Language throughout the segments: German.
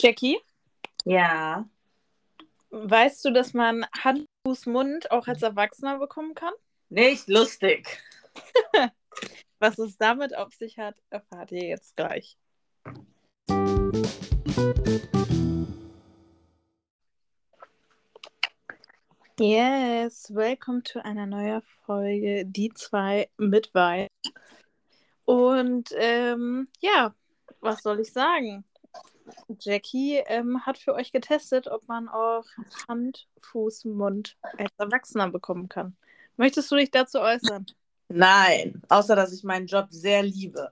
Jackie, Ja. weißt du, dass man Hand, Fuß, Mund auch als Erwachsener bekommen kann? Nicht lustig. Was es damit auf sich hat, erfahrt ihr jetzt gleich. Yes, welcome to einer neuen Folge, die zwei mit Wein. Und ähm, ja, was soll ich sagen? Jackie ähm, hat für euch getestet, ob man auch Hand, Fuß, Mund als Erwachsener bekommen kann. Möchtest du dich dazu äußern? Nein. Außer, dass ich meinen Job sehr liebe.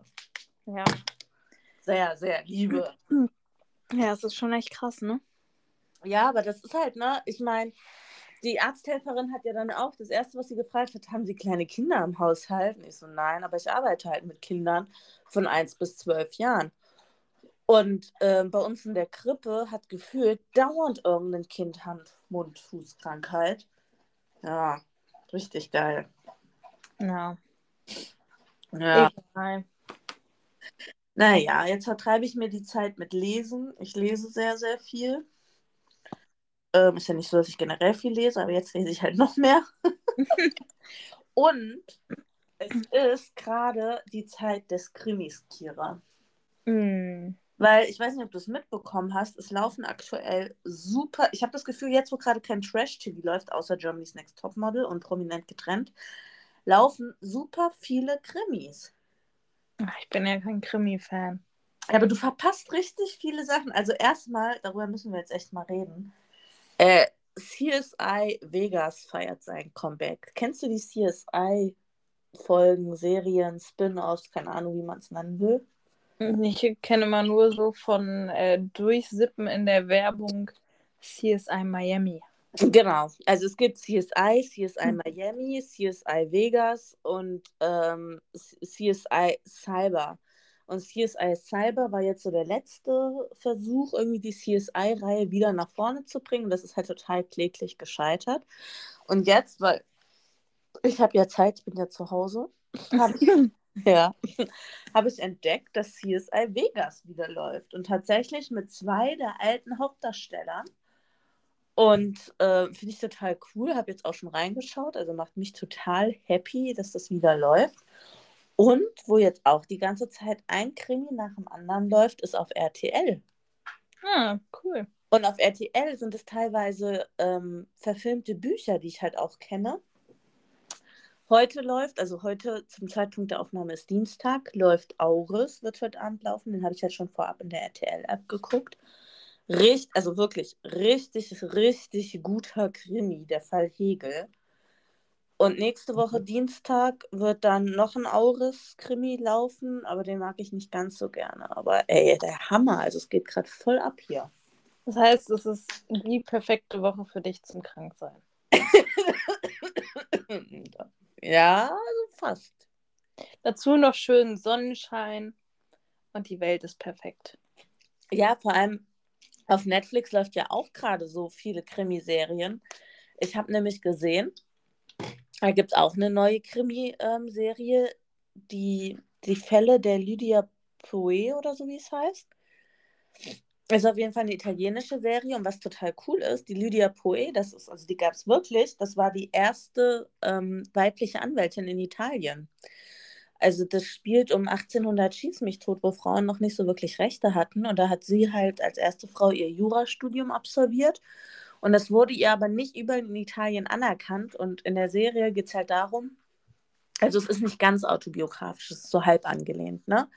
Ja. Sehr, sehr liebe. Ja, es ist schon echt krass, ne? Ja, aber das ist halt, ne? Ich meine, die Arzthelferin hat ja dann auch das Erste, was sie gefragt hat, haben Sie kleine Kinder im Haushalt? Und ich so, nein, aber ich arbeite halt mit Kindern von 1 bis 12 Jahren. Und ähm, bei uns in der Krippe hat gefühlt dauernd irgendein Kind Hand, Mund, Fußkrankheit. Ja, richtig geil. Ja. Ja. Egal. Naja, jetzt vertreibe ich mir die Zeit mit Lesen. Ich lese sehr, sehr viel. Ähm, ist ja nicht so, dass ich generell viel lese, aber jetzt lese ich halt noch mehr. Und es ist gerade die Zeit des Krimis, Kira. Mm. Weil ich weiß nicht, ob du es mitbekommen hast, es laufen aktuell super. Ich habe das Gefühl, jetzt, wo gerade kein Trash-TV läuft, außer Germany's Next Topmodel und prominent getrennt, laufen super viele Krimis. Ich bin ja kein Krimi-Fan. Aber du verpasst richtig viele Sachen. Also erstmal, darüber müssen wir jetzt echt mal reden. Äh, CSI Vegas feiert sein Comeback. Kennst du die CSI-Folgen, Serien, Spin-offs, keine Ahnung, wie man es nennen will? Ich kenne immer nur so von äh, Durchsippen in der Werbung CSI Miami. Genau. Also es gibt CSI, CSI Hm. Miami, CSI Vegas und ähm, CSI Cyber. Und CSI Cyber war jetzt so der letzte Versuch, irgendwie die CSI-Reihe wieder nach vorne zu bringen. Das ist halt total kläglich gescheitert. Und jetzt, weil ich habe ja Zeit, ich bin ja zu Hause, habe ich, ja, habe ich entdeckt, dass CSI Vegas wieder läuft. Und tatsächlich mit zwei der alten Hauptdarstellern. Und äh, finde ich total cool, habe jetzt auch schon reingeschaut, also macht mich total happy, dass das wieder läuft. Und wo jetzt auch die ganze Zeit ein Krimi nach dem anderen läuft, ist auf RTL. Ah, cool. Und auf RTL sind es teilweise ähm, verfilmte Bücher, die ich halt auch kenne. Heute läuft, also heute zum Zeitpunkt der Aufnahme ist Dienstag, läuft Auris, wird heute Abend laufen. Den habe ich halt schon vorab in der RTL-App geguckt. Richtig, also wirklich richtig, richtig guter Krimi, der Fall Hegel. Und nächste Woche Dienstag wird dann noch ein Auris-Krimi laufen, aber den mag ich nicht ganz so gerne. Aber ey, der Hammer, also es geht gerade voll ab hier. Das heißt, es ist die perfekte Woche für dich zum Kranksein. ja, also fast. Dazu noch schön Sonnenschein und die Welt ist perfekt. Ja, vor allem auf Netflix läuft ja auch gerade so viele Krimiserien. Ich habe nämlich gesehen, da gibt es auch eine neue Krimiserie, die, die Fälle der Lydia Poe oder so wie es heißt. Ist auf jeden Fall eine italienische Serie und was total cool ist, die Lydia Poe, das ist, also die gab es wirklich, das war die erste ähm, weibliche Anwältin in Italien. Also das spielt um 1800 Schieß mich tot, wo Frauen noch nicht so wirklich Rechte hatten. Und da hat sie halt als erste Frau ihr Jurastudium absolviert. Und das wurde ihr aber nicht überall in Italien anerkannt. Und in der Serie geht es halt darum, also es ist nicht ganz autobiografisch, es ist so halb angelehnt, ne?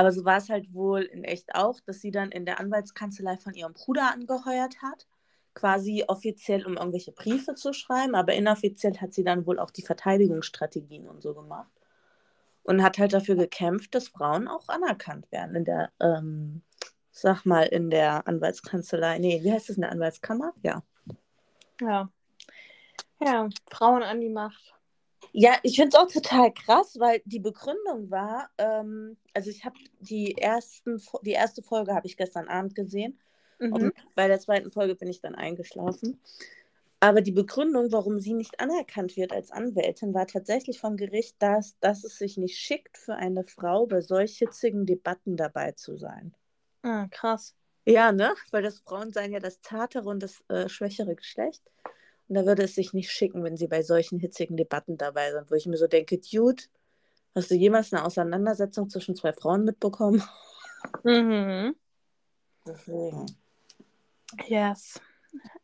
Aber so war es halt wohl in echt auch, dass sie dann in der Anwaltskanzlei von ihrem Bruder angeheuert hat, quasi offiziell, um irgendwelche Briefe zu schreiben, aber inoffiziell hat sie dann wohl auch die Verteidigungsstrategien und so gemacht. Und hat halt dafür gekämpft, dass Frauen auch anerkannt werden in der, ähm, sag mal, in der Anwaltskanzlei. Nee, wie heißt das in der Anwaltskammer? Ja. Ja. Ja, Frauen an die Macht. Ja, ich finde es auch total krass, weil die Begründung war, ähm, also ich habe die ersten, die erste Folge habe ich gestern Abend gesehen Mhm. und bei der zweiten Folge bin ich dann eingeschlafen. Aber die Begründung, warum sie nicht anerkannt wird als Anwältin, war tatsächlich vom Gericht, dass, dass es sich nicht schickt, für eine Frau bei solch hitzigen Debatten dabei zu sein. Ah, krass. Ja, ne? Weil das Frauen seien ja das zartere und das äh, schwächere Geschlecht. Und da würde es sich nicht schicken, wenn sie bei solchen hitzigen Debatten dabei sind, wo ich mir so denke, Dude, hast du jemals eine Auseinandersetzung zwischen zwei Frauen mitbekommen? Mhm. Deswegen. Yes.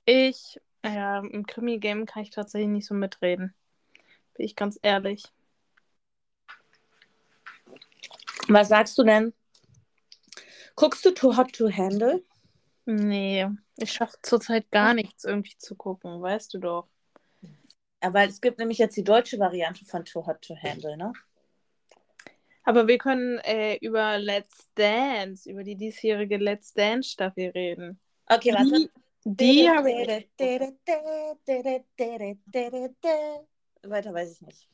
Ich, ja, im Krimi-Game kann ich tatsächlich nicht so mitreden. Bin ich ganz ehrlich. Was sagst du denn? Guckst du Too Hot to Handle? Nee, ich schaffe zurzeit gar nichts irgendwie zu gucken, weißt du doch. Ja, weil es gibt nämlich jetzt die deutsche Variante von Too Hot to Handle, ne? Aber wir können äh, über Let's Dance, über die diesjährige Let's Dance Staffel reden. Okay, warte. Die, die habe ich. Weiter weiß ich nicht.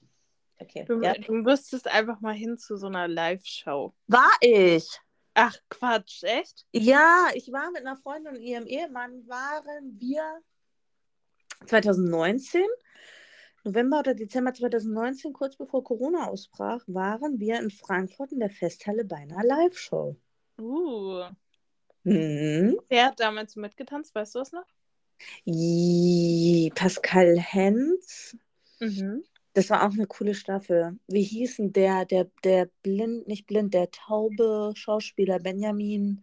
Okay. Du, Ja. du müsstest einfach mal hin zu so einer Live-Show. War ich? Ach, Quatsch, echt? Ja, ich war mit einer Freundin und ihrem Ehemann, waren wir 2019, November oder Dezember 2019, kurz bevor Corona ausbrach, waren wir in Frankfurt in der Festhalle bei einer Live-Show. Uh. Mhm. Wer hat damals mitgetanzt? Weißt du das noch? Pascal Hens. Mhm. Das war auch eine coole Staffel. Wie hieß denn der, der, der blind, nicht blind, der taube Schauspieler Benjamin?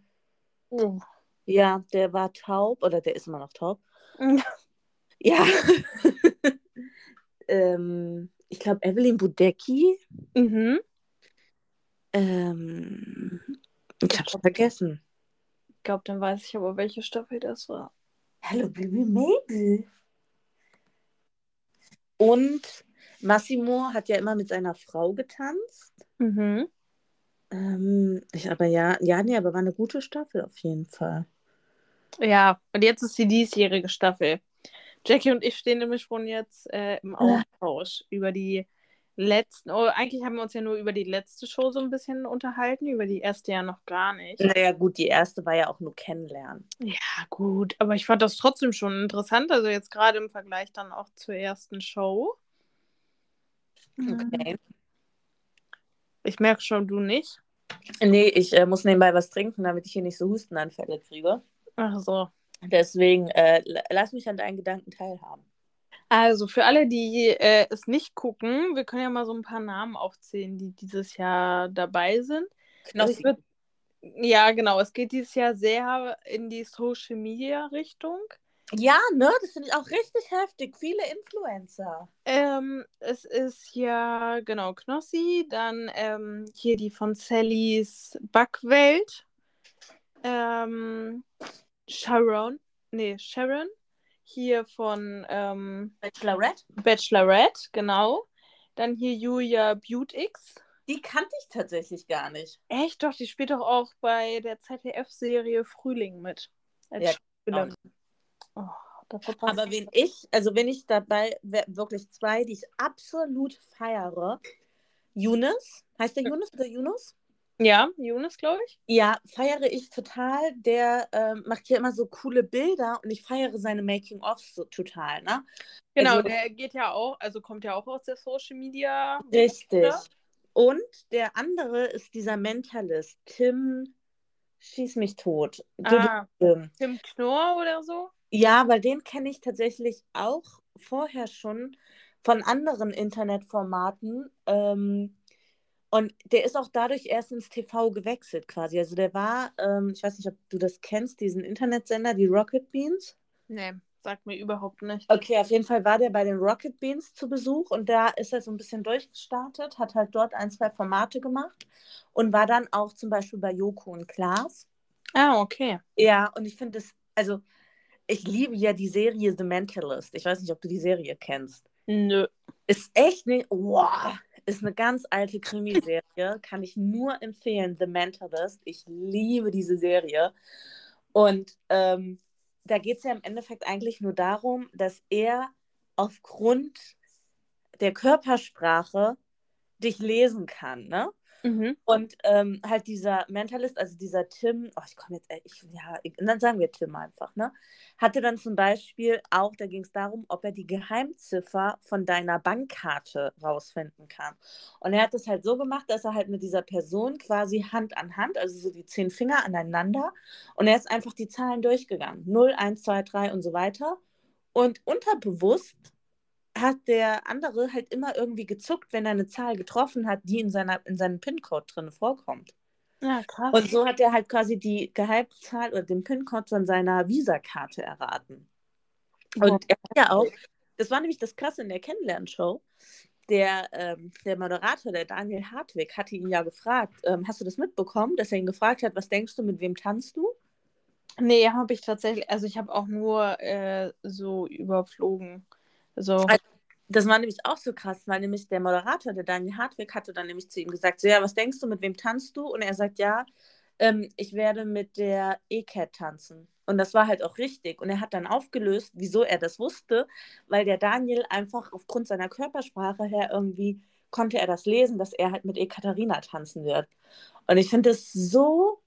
Oh. Ja, der war taub oder der ist immer noch taub. Ja. Ja. ähm, ich glaube, Evelyn Budecki. Mhm. Ähm, ich hab's vergessen. Ich glaube, dann weiß ich aber, welche Staffel das war. Hallo, Baby Mabel. Und Massimo hat ja immer mit seiner Frau getanzt. Mhm. Ähm, ich, aber ja, ja, nee, aber war eine gute Staffel auf jeden Fall. Ja, und jetzt ist die diesjährige Staffel. Jackie und ich stehen nämlich schon jetzt äh, im Austausch über die letzten. Oh, eigentlich haben wir uns ja nur über die letzte Show so ein bisschen unterhalten, über die erste ja noch gar nicht. Naja, gut, die erste war ja auch nur kennenlernen. Ja, gut, aber ich fand das trotzdem schon interessant. Also jetzt gerade im Vergleich dann auch zur ersten Show. Okay. Ich merke schon, du nicht. Nee, ich äh, muss nebenbei was trinken, damit ich hier nicht so Hustenanfälle kriege. Ach so. Deswegen äh, lass mich an deinen Gedanken teilhaben. Also für alle, die äh, es nicht gucken, wir können ja mal so ein paar Namen aufzählen, die dieses Jahr dabei sind. Also Knossi. würd, ja, genau. Es geht dieses Jahr sehr in die Social Media Richtung. Ja, ne? Das finde ich auch richtig heftig. Viele Influencer. Ähm, es ist ja, genau, Knossi, dann ähm, hier die von Sallys Backwelt. Ähm, Sharon, nee, Sharon. Hier von ähm, Bachelorette? Bachelorette, genau. Dann hier Julia Beautix. Die kannte ich tatsächlich gar nicht. Echt doch, die spielt doch auch bei der ZDF-Serie Frühling mit. Als Ja, Schauspielerin. Oh, Aber wen ich, also wenn ich dabei wirklich zwei, die ich absolut feiere. Yunus, heißt der Yunus oder Yunus? Ja, Jonas, glaube ich. Ja, feiere ich total. Der ähm, macht hier immer so coole Bilder und ich feiere seine Making-ofs so total, ne? Genau, Also- der geht ja auch, also kommt ja auch aus der Social Media. Richtig. Und der andere ist dieser Mentalist, Tim Schieß mich tot. Ah, Ähm, Tim Knorr oder so? Ja, weil den kenne ich tatsächlich auch vorher schon von anderen Internetformaten. Ähm, und der ist auch dadurch erst ins TV gewechselt quasi. Also der war, ähm, ich weiß nicht, ob du das kennst, diesen Internetsender, die Rocket Beans. Nee, sagt mir überhaupt nicht. Okay, auf jeden Fall war der bei den Rocket Beans zu Besuch und da ist er so ein bisschen durchgestartet, hat halt dort ein, zwei Formate gemacht und war dann auch zum Beispiel bei Joko und Klaas. Ah, okay. Ja, und ich finde es, also ich liebe ja die Serie The Mentalist. Ich weiß nicht, ob du die Serie kennst. Nö. Ist echt eine, wow, ist eine ganz alte Krimiserie. Kann ich nur empfehlen, The Mentalist. Ich liebe diese Serie. Und ähm, da geht es ja im Endeffekt eigentlich nur darum, dass er aufgrund der Körpersprache dich lesen kann, ne? Mhm. Und ähm, halt dieser Mentalist, also dieser Tim, oh, ich komme jetzt, ich, ja, dann sagen wir Tim einfach, ne? Hatte dann zum Beispiel auch, da ging es darum, ob er die Geheimziffer von deiner Bankkarte rausfinden kann. Und er hat das halt so gemacht, dass er halt mit dieser Person quasi Hand an Hand, also so die zehn Finger aneinander, und er ist einfach die Zahlen durchgegangen. 0, 1, 2, 3 und so weiter. Und unterbewusst hat der andere halt immer irgendwie gezuckt, wenn er eine Zahl getroffen hat, die in, seiner, in seinem PIN-Code drin vorkommt. Ja, krass. Und so hat er halt quasi die Geheimzahl oder den PIN-Code von seiner Visa-Karte erraten. Und oh. er hat ja auch, das war nämlich das Krasse in der Kennenlernshow, der, ähm, der Moderator, der Daniel Hartwig, hatte ihn ja gefragt, ähm, hast du das mitbekommen, dass er ihn gefragt hat, was denkst du, mit wem tanzt du? Nee, habe ich tatsächlich, also ich habe auch nur äh, so überflogen. So. Also, das war nämlich auch so krass, weil nämlich der Moderator, der Daniel Hartwig, hatte dann nämlich zu ihm gesagt, so, ja, was denkst du, mit wem tanzt du? Und er sagt, ja, ähm, ich werde mit der E-Cat tanzen. Und das war halt auch richtig. Und er hat dann aufgelöst, wieso er das wusste, weil der Daniel einfach aufgrund seiner Körpersprache her irgendwie konnte er das lesen, dass er halt mit Ekaterina tanzen wird. Und ich finde es so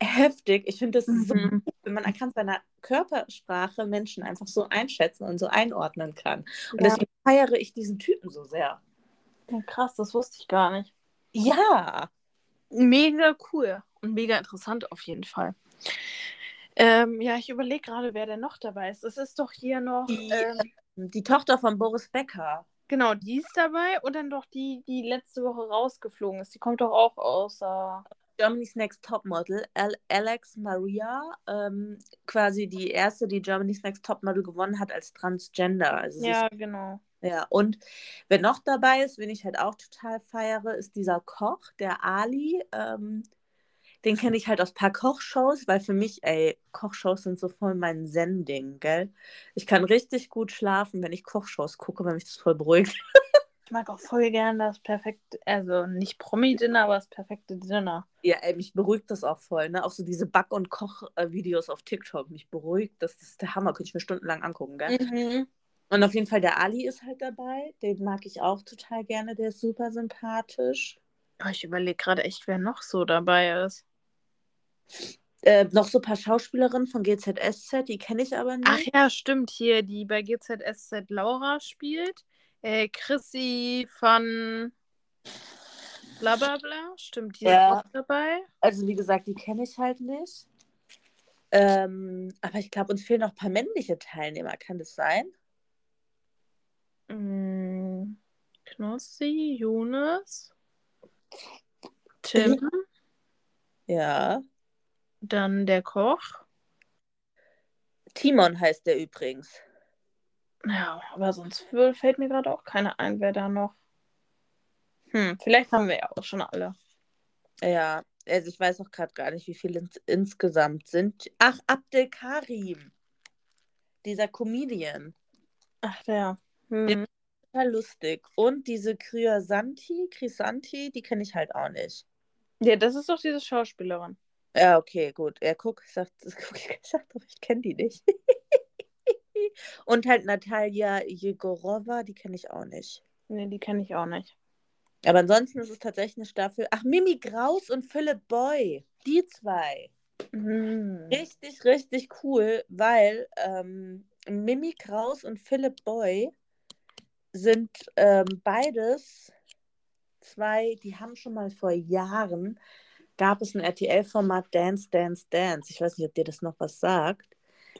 heftig. Ich finde mhm. so gut, wenn man anhand seiner Körpersprache Menschen einfach so einschätzen und so einordnen kann. Und ja. deswegen feiere ich diesen Typen so sehr. Ja, krass, das wusste ich gar nicht. Ja. Mega cool und mega interessant auf jeden Fall. Ähm, ja, ich überlege gerade, wer denn noch dabei ist. Es ist doch hier noch die, ähm, die Tochter von Boris Becker. Genau, die ist dabei und dann doch die, die letzte Woche rausgeflogen ist. Die kommt doch auch aus. Äh, Germany's Next Topmodel, Alex Maria, ähm, quasi die erste, die Germany's Next Topmodel gewonnen hat als Transgender. Also ja, ist, genau. Ja, und wer noch dabei ist, wen ich halt auch total feiere, ist dieser Koch, der Ali. Ähm, den kenne ich halt aus ein paar Kochshows, weil für mich, ey, Kochshows sind so voll mein Zen-Ding, gell? Ich kann richtig gut schlafen, wenn ich Kochshows gucke, weil mich das voll beruhigt. Ich mag auch voll gern das perfekte, also nicht Promi-Dinner, aber das perfekte Dinner. Ja, ey, mich beruhigt das auch voll, ne? Auch so diese Back- und Koch-Videos auf TikTok, mich beruhigt, das ist der Hammer, könnte ich mir stundenlang angucken, gell? Mhm. Und auf jeden Fall der Ali ist halt dabei, den mag ich auch total gerne, der ist super sympathisch. Oh, ich überlege gerade echt, wer noch so dabei ist. Äh, noch so ein paar Schauspielerinnen von GZSZ, die kenne ich aber nicht. Ach ja, stimmt, hier, die bei GZSZ Laura spielt. Äh, Chrissy von bla bla bla. Stimmt, die ja. ist auch dabei. Also wie gesagt, die kenne ich halt nicht. Ähm, aber ich glaube, uns fehlen noch ein paar männliche Teilnehmer. Kann das sein? Mm, Knossi, Jonas, Tim. Ja. Dann der Koch. Timon heißt der übrigens. Ja, aber sonst fällt mir gerade auch keiner ein, wer da noch. Hm, vielleicht haben wir ja auch schon alle. Ja, also ich weiß auch gerade gar nicht, wie viele ins insgesamt sind. Ach, Abdel Karim. Dieser Comedian. Ach, der. Hm. Total lustig. Und diese Kryasanti, Krisanti, die kenne ich halt auch nicht. Ja, das ist doch diese Schauspielerin. Ja, okay, gut. Er guckt, sagt, ich sag doch, ich kenne die nicht. Und halt Natalia Jegorova, die kenne ich auch nicht. Nee, die kenne ich auch nicht. Aber ansonsten ist es tatsächlich eine Staffel. Ach, Mimi Graus und Philip Boy. Die zwei. Mhm. Richtig, richtig cool, weil ähm, Mimi Kraus und Philip Boy sind ähm, beides zwei, die haben schon mal vor Jahren, gab es ein RTL-Format Dance, Dance, Dance. Ich weiß nicht, ob dir das noch was sagt.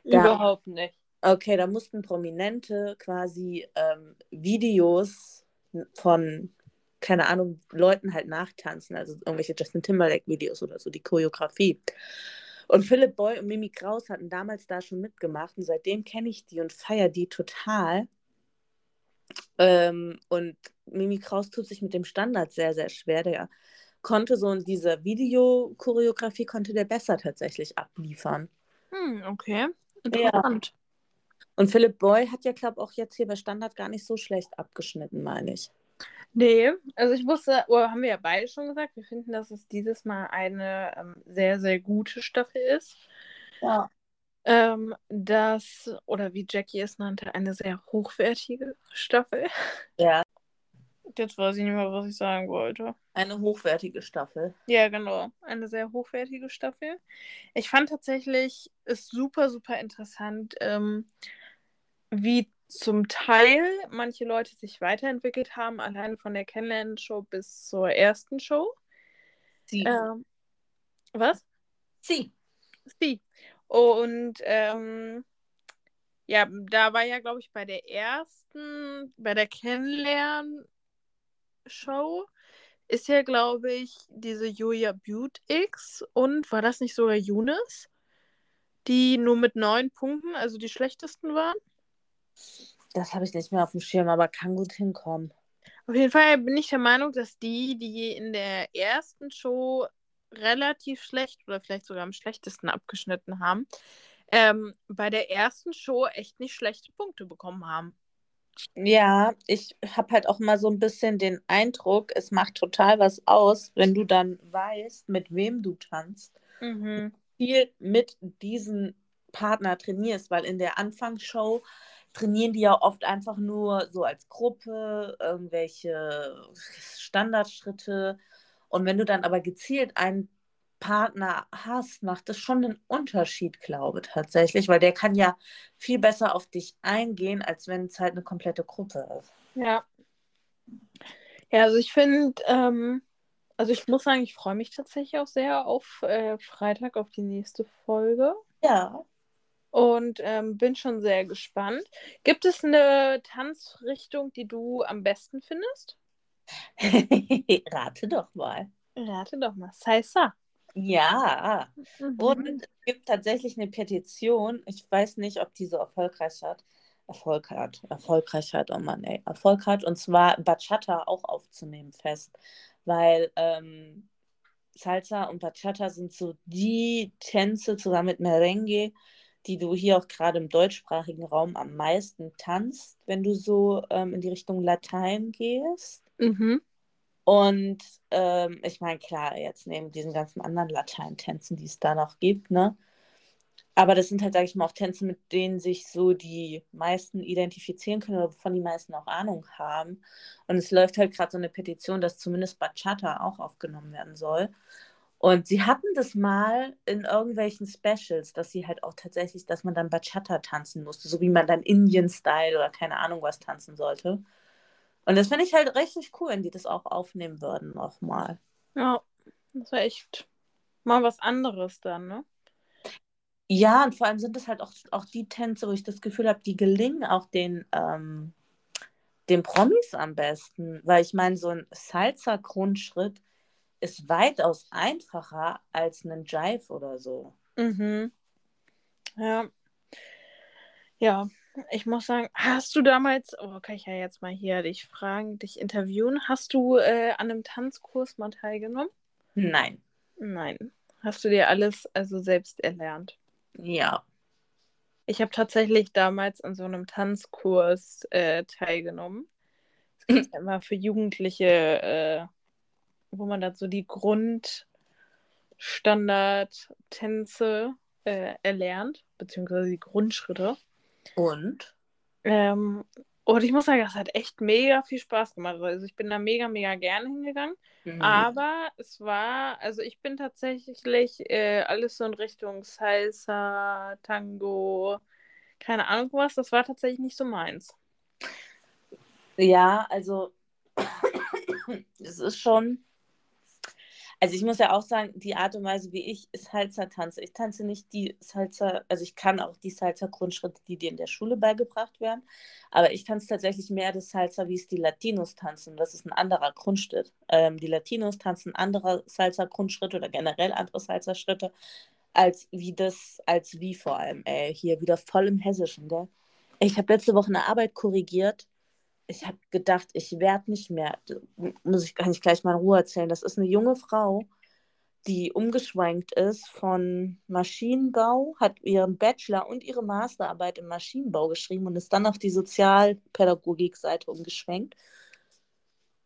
Da, Überhaupt nicht. Okay, da mussten Prominente quasi ähm, Videos von, keine Ahnung, Leuten halt nachtanzen, also irgendwelche Justin Timberlake-Videos oder so, die Choreografie. Und Philipp Boy und Mimi Kraus hatten damals da schon mitgemacht und seitdem kenne ich die und feiere die total. Ähm, und Mimi Kraus tut sich mit dem Standard sehr, sehr schwer. Der konnte so in dieser Videochoreografie konnte der besser tatsächlich abliefern. Hm, okay. Interessant. Und Philipp Boy hat ja, glaube ich, auch jetzt hier bei Standard gar nicht so schlecht abgeschnitten, meine ich. Nee, also ich wusste, oder haben wir ja beide schon gesagt, wir finden, dass es dieses Mal eine ähm, sehr, sehr gute Staffel ist. Ja. Ähm, das, oder wie Jackie es nannte, eine sehr hochwertige Staffel. Ja. Jetzt weiß ich nicht mehr, was ich sagen wollte. Eine hochwertige Staffel. Ja, genau. Eine sehr hochwertige Staffel. Ich fand tatsächlich es super, super interessant, ähm, wie zum Teil manche Leute sich weiterentwickelt haben, allein von der Kennenlernen-Show bis zur ersten Show. Sie. Ähm, was? Sie. Sie. Und ähm, ja, da war ja, glaube ich, bei der ersten, bei der Kennenlern-Show ist ja, glaube ich, diese Julia Butte X und war das nicht sogar Younes, die nur mit neun Punkten, also die schlechtesten waren? Das habe ich nicht mehr auf dem Schirm, aber kann gut hinkommen. Auf jeden Fall bin ich der Meinung, dass die, die in der ersten Show relativ schlecht oder vielleicht sogar am schlechtesten abgeschnitten haben, ähm, bei der ersten Show echt nicht schlechte Punkte bekommen haben. Ja, ich habe halt auch mal so ein bisschen den Eindruck, es macht total was aus, wenn du dann weißt, mit wem du tanzt. Mhm. Viel mit diesem Partner trainierst, weil in der Anfangsshow trainieren die ja oft einfach nur so als Gruppe, irgendwelche Standardschritte. Und wenn du dann aber gezielt einen Partner hast, macht es schon einen Unterschied, glaube ich, tatsächlich, weil der kann ja viel besser auf dich eingehen, als wenn es halt eine komplette Gruppe ist. Ja. Ja, also ich finde, ähm, also ich muss sagen, ich freue mich tatsächlich auch sehr auf äh, Freitag, auf die nächste Folge. Ja. Und ähm, bin schon sehr gespannt. Gibt es eine Tanzrichtung, die du am besten findest? Rate doch mal. Rate doch mal. Salsa. Ja. Mhm. Und es gibt tatsächlich eine Petition. Ich weiß nicht, ob die so erfolgreich hat. Erfolg hat. Erfolgreich hat, oh Mann, ey. Erfolg hat. Und zwar Bachata auch aufzunehmen fest. Weil ähm, Salsa und Bachata sind so die Tänze zusammen mit Merengue, die du hier auch gerade im deutschsprachigen Raum am meisten tanzt, wenn du so ähm, in die Richtung Latein gehst. Mhm. Und ähm, ich meine, klar, jetzt neben diesen ganzen anderen Lateintänzen, die es da noch gibt, ne? Aber das sind halt, sage ich mal, auch Tänze, mit denen sich so die meisten identifizieren können oder wovon die meisten auch Ahnung haben. Und es läuft halt gerade so eine Petition, dass zumindest Bachata auch aufgenommen werden soll. Und sie hatten das mal in irgendwelchen Specials, dass sie halt auch tatsächlich, dass man dann Bachata tanzen musste, so wie man dann Indian-Style oder keine Ahnung was tanzen sollte. Und das finde ich halt richtig cool, wenn die das auch aufnehmen würden nochmal. Ja, das wäre echt mal was anderes dann, ne? Ja, und vor allem sind das halt auch, auch die Tänze, wo ich das Gefühl habe, die gelingen auch den, ähm, den Promis am besten. Weil ich meine, so ein Salsa-Grundschritt ist weitaus einfacher als ein Jive oder so. Mhm. Ja. Ja, ich muss sagen, hast du damals, oh, kann ich ja jetzt mal hier dich fragen, dich interviewen, hast du äh, an einem Tanzkurs mal teilgenommen? Nein. Nein. Hast du dir alles also selbst erlernt? Ja. Ich habe tatsächlich damals an so einem Tanzkurs äh, teilgenommen. Das gibt ja immer für Jugendliche, äh, wo man dann so die Grundstandardtänze äh, erlernt, beziehungsweise die Grundschritte. Und? Ähm, und ich muss sagen, das hat echt mega viel Spaß gemacht. Also ich bin da mega, mega gerne hingegangen. Mhm. Aber es war, also ich bin tatsächlich äh, alles so in Richtung Salsa, Tango, keine Ahnung was. Das war tatsächlich nicht so meins. Ja, also es ist schon also ich muss ja auch sagen, die Art und Weise, wie ich Salsa tanze, ich tanze nicht die Salsa, also ich kann auch die Salsa-Grundschritte, die dir in der Schule beigebracht werden, aber ich tanze tatsächlich mehr das Salsa, wie es die Latinos tanzen. Das ist ein anderer Grundschritt. Ähm, die Latinos tanzen andere Salsa-Grundschritte oder generell andere Salsa-Schritte, als wie das, als wie vor allem, ey, hier wieder voll im Hessischen, gell? Ich habe letzte Woche eine Arbeit korrigiert ich habe gedacht, ich werde nicht mehr, muss ich, kann ich gleich mal in Ruhe erzählen. Das ist eine junge Frau, die umgeschwenkt ist von Maschinenbau, hat ihren Bachelor und ihre Masterarbeit im Maschinenbau geschrieben und ist dann auf die Sozialpädagogik-Seite umgeschwenkt.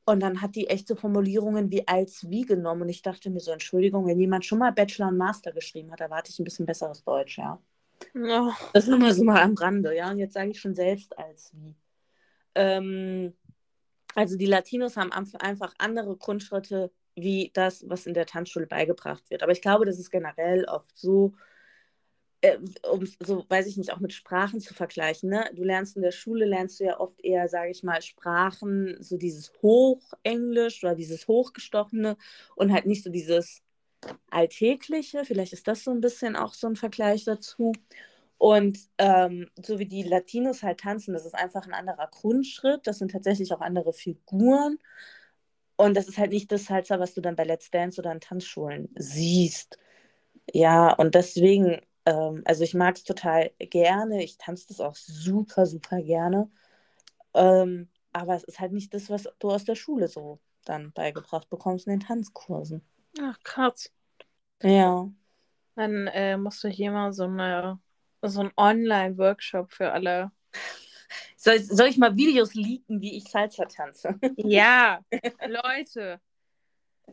Und dann hat die echte Formulierungen wie als wie genommen. Und ich dachte mir so, Entschuldigung, wenn jemand schon mal Bachelor und Master geschrieben hat, erwarte ich ein bisschen besseres Deutsch, ja. Oh. Das ist nur mal so mal am Rande, ja. Und jetzt sage ich schon selbst als wie. Ähm, Also die Latinos haben einfach andere Grundschritte wie das, was in der Tanzschule beigebracht wird. Aber ich glaube, das ist generell oft so, äh, um so, weiß ich nicht, auch mit Sprachen zu vergleichen. Ne? Du lernst in der Schule, lernst du ja oft eher, sage ich mal, Sprachen, so dieses Hochenglisch oder dieses Hochgestochene und halt nicht so dieses Alltägliche. Vielleicht ist das so ein bisschen auch so ein Vergleich dazu. Und ähm, so wie die Latinos halt tanzen, das ist einfach ein anderer Grundschritt. Das sind tatsächlich auch andere Figuren. Und das ist halt nicht das Salsa, was du dann bei Let's Dance oder in Tanzschulen siehst. Ja, und deswegen, ähm, also ich mag es total gerne. Ich tanze das auch super, super gerne. Ähm, aber es ist halt nicht das, was du aus der Schule so dann beigebracht bekommst in den Tanzkursen. Ach, krass. Ja. Dann äh, musst du hier mal so, eine, so einen Online-Workshop für alle. Soll, soll ich mal Videos leaken, wie ich Salsa tanze? Ja, Leute,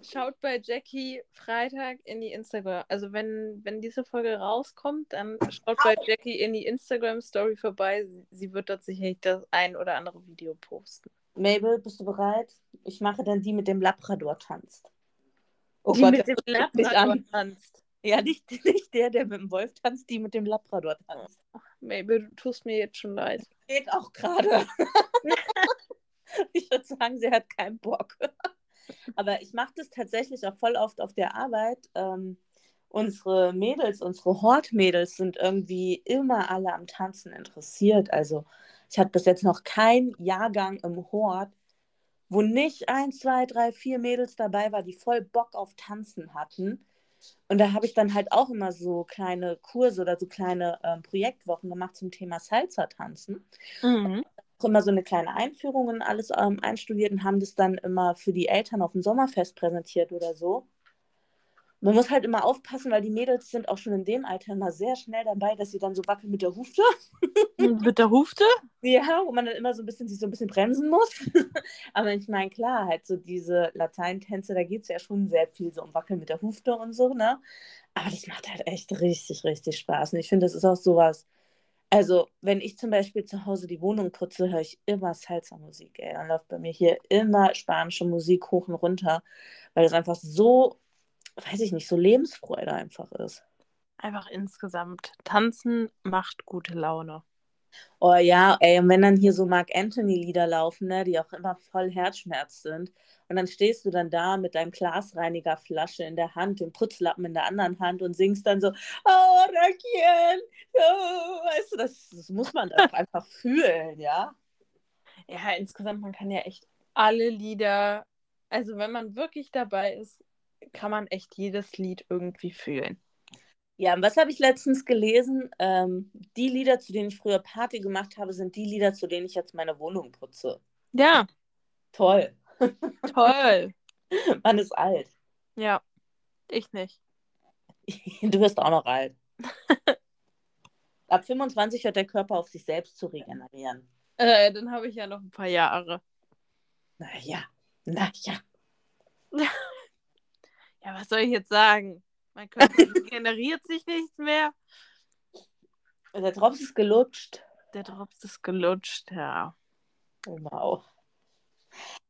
schaut bei Jackie Freitag in die Instagram. Also wenn, wenn diese Folge rauskommt, dann schaut bei Jackie in die Instagram-Story vorbei. Sie wird dort sicherlich das ein oder andere Video posten. Mabel, bist du bereit? Ich mache dann die mit dem Labrador tanzt. Oh die Gott, mit dem Labrador tanzt. Ja, nicht, nicht der, der mit dem Wolf tanzt, die mit dem Labrador tanzt. Ach, Mabel, du tust mir jetzt schon leid. Geht auch gerade. ich würde sagen, sie hat keinen Bock. Aber ich mache das tatsächlich auch voll oft auf der Arbeit. Ähm, unsere Mädels, unsere Hortmädels sind irgendwie immer alle am Tanzen interessiert. Also ich hatte bis jetzt noch keinen Jahrgang im Hort, wo nicht ein, zwei, drei, vier Mädels dabei war, die voll Bock auf Tanzen hatten. Und da habe ich dann halt auch immer so kleine Kurse oder so kleine ähm, Projektwochen gemacht zum Thema Salsa-Tanzen. Mhm. Auch immer so eine kleine Einführung und alles ähm, einstudiert und haben das dann immer für die Eltern auf dem Sommerfest präsentiert oder so. Man muss halt immer aufpassen, weil die Mädels sind auch schon in dem Alter immer sehr schnell dabei, dass sie dann so wackeln mit der Hufte. mit der Hufte? Ja, wo man dann immer so ein bisschen sich so ein bisschen bremsen muss. Aber ich meine, klar, halt so diese Lateintänze, da geht es ja schon sehr viel so um Wackeln mit der Hufte und so, ne? Aber das macht halt echt richtig, richtig Spaß. Und ich finde, das ist auch sowas. Also, wenn ich zum Beispiel zu Hause die Wohnung putze, höre ich immer Salsa-Musik, ey. Dann läuft bei mir hier immer spanische Musik hoch und runter, weil das einfach so weiß ich nicht, so Lebensfreude einfach ist. Einfach insgesamt. Tanzen macht gute Laune. Oh ja, ey, und wenn dann hier so Mark Anthony-Lieder laufen, ne, die auch immer voll Herzschmerz sind, und dann stehst du dann da mit deinem Glasreinigerflasche in der Hand, dem Putzlappen in der anderen Hand und singst dann so, oh, Raquel, oh, weißt du, das, das muss man einfach fühlen, ja? Ja, insgesamt, man kann ja echt alle Lieder, also wenn man wirklich dabei ist, kann man echt jedes Lied irgendwie fühlen. Ja, und was habe ich letztens gelesen? Ähm, die Lieder, zu denen ich früher Party gemacht habe, sind die Lieder, zu denen ich jetzt meine Wohnung putze. Ja. Toll. Toll. Man ist alt. Ja, ich nicht. Du wirst auch noch alt. Ab 25 hört der Körper auf sich selbst zu regenerieren. Äh, dann habe ich ja noch ein paar Jahre. Naja, naja. Ja, was soll ich jetzt sagen? Mein Körper generiert sich nichts mehr. Der Drops ist gelutscht. Der Drops ist gelutscht, ja. Wow.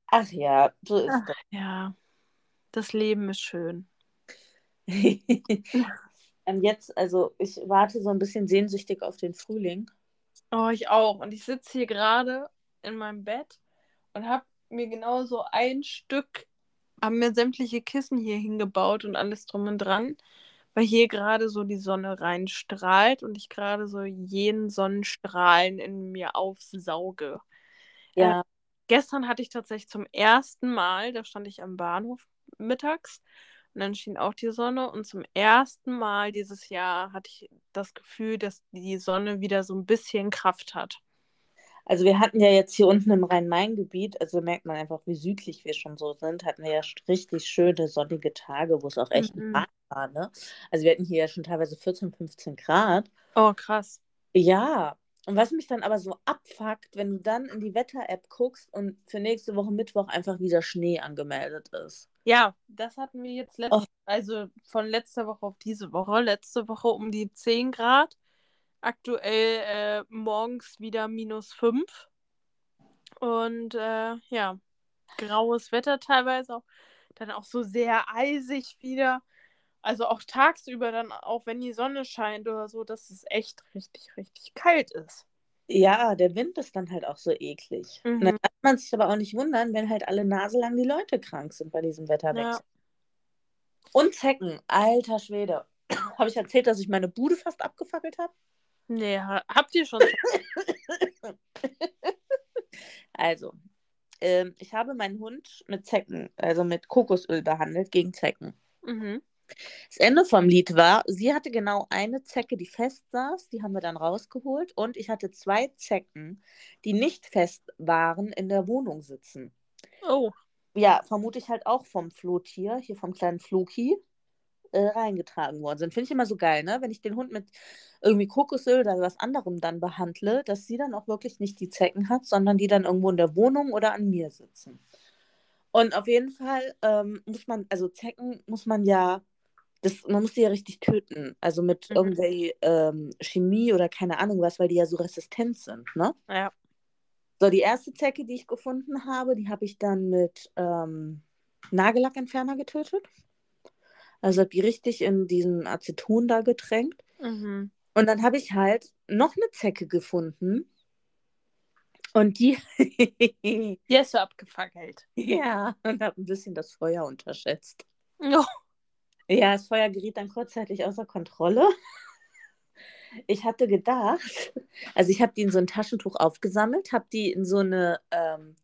Ach ja, so ist Ach, das. Ja, das Leben ist schön. ähm, jetzt, also ich warte so ein bisschen sehnsüchtig auf den Frühling. Oh, ich auch. Und ich sitze hier gerade in meinem Bett und habe mir genau so ein Stück haben mir sämtliche Kissen hier hingebaut und alles drum und dran, weil hier gerade so die Sonne reinstrahlt und ich gerade so jeden Sonnenstrahlen in mir aufsauge. Ja. Äh, gestern hatte ich tatsächlich zum ersten Mal, da stand ich am Bahnhof mittags und dann schien auch die Sonne und zum ersten Mal dieses Jahr hatte ich das Gefühl, dass die Sonne wieder so ein bisschen Kraft hat. Also wir hatten ja jetzt hier unten im Rhein-Main-Gebiet, also merkt man einfach, wie südlich wir schon so sind, hatten wir ja richtig schöne sonnige Tage, wo es auch echt mhm. warm war. Ne? Also wir hatten hier ja schon teilweise 14, 15 Grad. Oh, krass. Ja, und was mich dann aber so abfuckt, wenn du dann in die Wetter-App guckst und für nächste Woche Mittwoch einfach wieder Schnee angemeldet ist. Ja, das hatten wir jetzt letzte, oh. also von letzter Woche auf diese Woche. Letzte Woche um die 10 Grad aktuell äh, morgens wieder minus 5. Und äh, ja, graues Wetter teilweise auch. Dann auch so sehr eisig wieder. Also auch tagsüber dann, auch wenn die Sonne scheint oder so, dass es echt richtig, richtig kalt ist. Ja, der Wind ist dann halt auch so eklig. Und dann Mhm. darf man sich aber auch nicht wundern, wenn halt alle Nase lang die Leute krank sind bei diesem Wetterwechsel. Ja. Und Zecken, alter Schwede. Habe ich erzählt, dass ich meine Bude fast abgefackelt habe? Nee, ha- habt ihr schon. Also, ähm, ich habe meinen Hund mit Zecken, also mit Kokosöl behandelt gegen Zecken. mhm. Das Ende vom Lied war, sie hatte genau eine Zecke, die fest saß, die haben wir dann rausgeholt und ich hatte zwei Zecken, die nicht fest waren, in der Wohnung sitzen. Oh. Ja, vermute ich halt auch vom Flohtier, hier vom kleinen Floki, äh, reingetragen worden sind. Finde ich immer so geil, ne? Wenn ich den Hund mit irgendwie Kokosöl oder was anderem dann behandle, dass sie dann auch wirklich nicht die Zecken hat, sondern die dann irgendwo in der Wohnung oder an mir sitzen. Und auf jeden Fall ähm, muss man, also Zecken muss man ja, das, man muss die ja richtig töten. Also mit Mhm. irgendwie ähm, Chemie oder keine Ahnung was, weil die ja so resistent sind, ne? Ja. So, die erste Zecke, die ich gefunden habe, die habe ich dann mit ähm, Nagellackentferner getötet. Also habe die richtig in diesen Aceton da getränkt. Mhm. Und dann habe ich halt noch eine Zecke gefunden. Und die, Die hast du abgefackelt. ja, und habe ein bisschen das Feuer unterschätzt. Oh. Ja, das Feuer geriet dann kurzzeitig außer Kontrolle. Ich hatte gedacht, also ich habe die in so ein Taschentuch aufgesammelt, habe die in so eine, ähm,